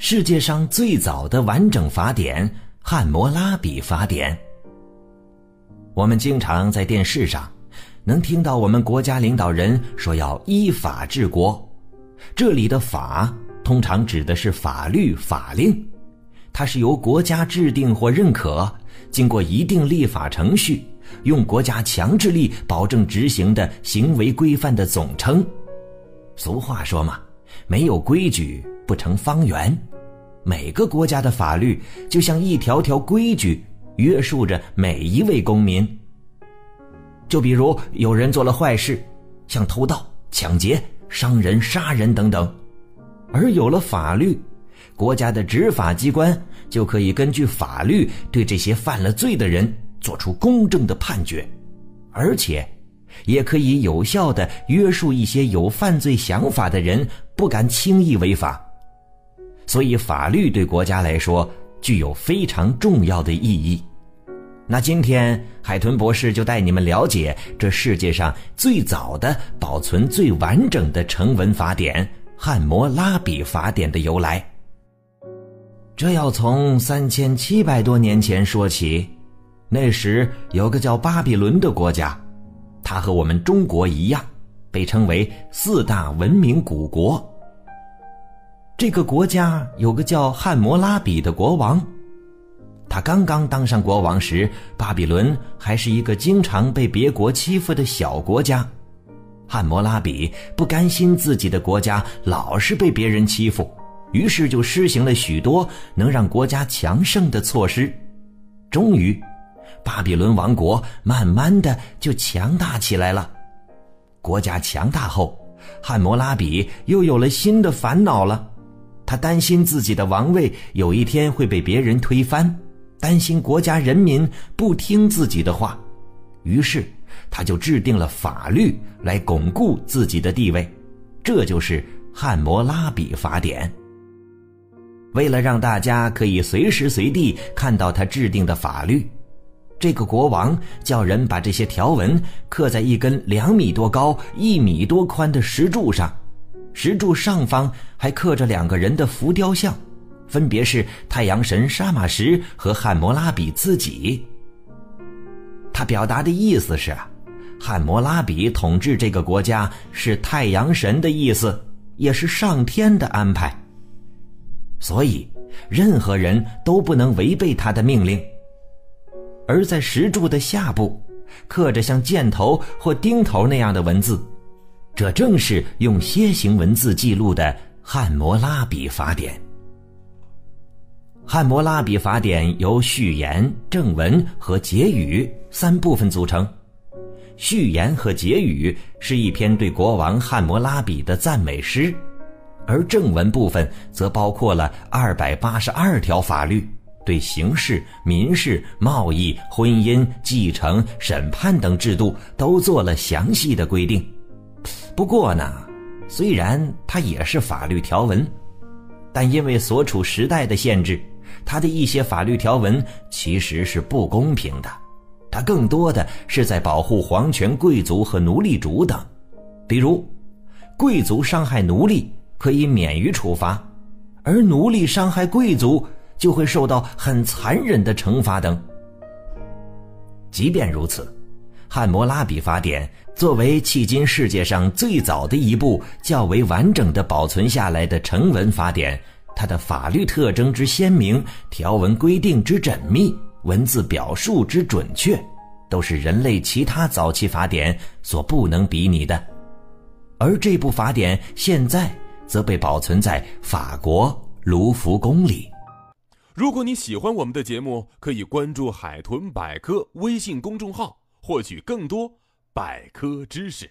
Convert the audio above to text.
世界上最早的完整法典《汉谟拉比法典》。我们经常在电视上能听到我们国家领导人说要依法治国，这里的“法”通常指的是法律法令，它是由国家制定或认可，经过一定立法程序，用国家强制力保证执行的行为规范的总称。俗话说嘛，没有规矩不成方圆。每个国家的法律就像一条条规矩，约束着每一位公民。就比如有人做了坏事，像偷盗、抢劫、伤人、杀人等等，而有了法律，国家的执法机关就可以根据法律对这些犯了罪的人做出公正的判决，而且也可以有效的约束一些有犯罪想法的人，不敢轻易违法。所以，法律对国家来说具有非常重要的意义。那今天，海豚博士就带你们了解这世界上最早的、保存最完整的成文法典《汉谟拉比法典》的由来。这要从三千七百多年前说起。那时有个叫巴比伦的国家，它和我们中国一样，被称为四大文明古国。这个国家有个叫汉谟拉比的国王，他刚刚当上国王时，巴比伦还是一个经常被别国欺负的小国家。汉谟拉比不甘心自己的国家老是被别人欺负，于是就施行了许多能让国家强盛的措施。终于，巴比伦王国慢慢的就强大起来了。国家强大后，汉谟拉比又有了新的烦恼了。他担心自己的王位有一天会被别人推翻，担心国家人民不听自己的话，于是他就制定了法律来巩固自己的地位，这就是《汉谟拉比法典》。为了让大家可以随时随地看到他制定的法律，这个国王叫人把这些条文刻在一根两米多高、一米多宽的石柱上。石柱上方还刻着两个人的浮雕像，分别是太阳神沙马什和汉谟拉比自己。他表达的意思是，汉谟拉比统治这个国家是太阳神的意思，也是上天的安排。所以，任何人都不能违背他的命令。而在石柱的下部，刻着像箭头或钉头那样的文字。这正是用楔形文字记录的《汉谟拉比法典》。《汉谟拉比法典》由序言、正文和结语三部分组成。序言和结语是一篇对国王汉谟拉比的赞美诗，而正文部分则包括了二百八十二条法律，对刑事、民事、贸易、婚姻、继承、审判等制度都做了详细的规定。不过呢，虽然它也是法律条文，但因为所处时代的限制，它的一些法律条文其实是不公平的。它更多的是在保护皇权贵族和奴隶主等，比如，贵族伤害奴隶可以免于处罚，而奴隶伤害贵族就会受到很残忍的惩罚等。即便如此。《汉谟拉比法典》作为迄今世界上最早的一部较为完整的保存下来的成文法典，它的法律特征之鲜明、条文规定之缜密、文字表述之准确，都是人类其他早期法典所不能比拟的。而这部法典现在则被保存在法国卢浮宫里。如果你喜欢我们的节目，可以关注“海豚百科”微信公众号。获取更多百科知识。